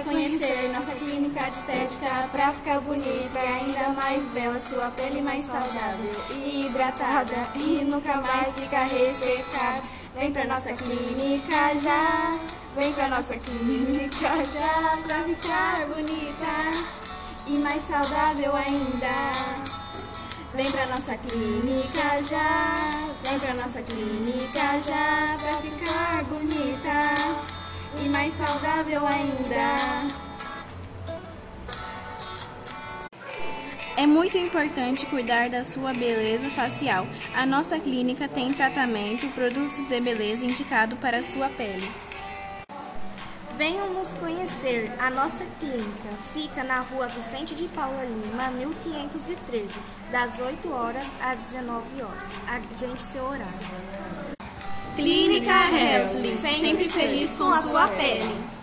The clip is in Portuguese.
Venha conhecer nossa clínica de estética pra ficar bonita e ainda mais bela, sua pele mais saudável e hidratada e nunca mais ficar ressecada. Vem pra nossa clínica já, vem pra nossa clínica já pra ficar bonita e mais saudável ainda. Vem pra nossa clínica já, vem pra nossa clínica já pra ficar bonita mais saudável ainda. É muito importante cuidar da sua beleza facial. A nossa clínica tem tratamento, produtos de beleza indicado para a sua pele. Venham nos conhecer. A nossa clínica fica na rua Vicente de Paula Lima, 1513, das 8 horas às 19 horas. Agende seu horário. Clínica Helsley, sempre feliz com a sua pele.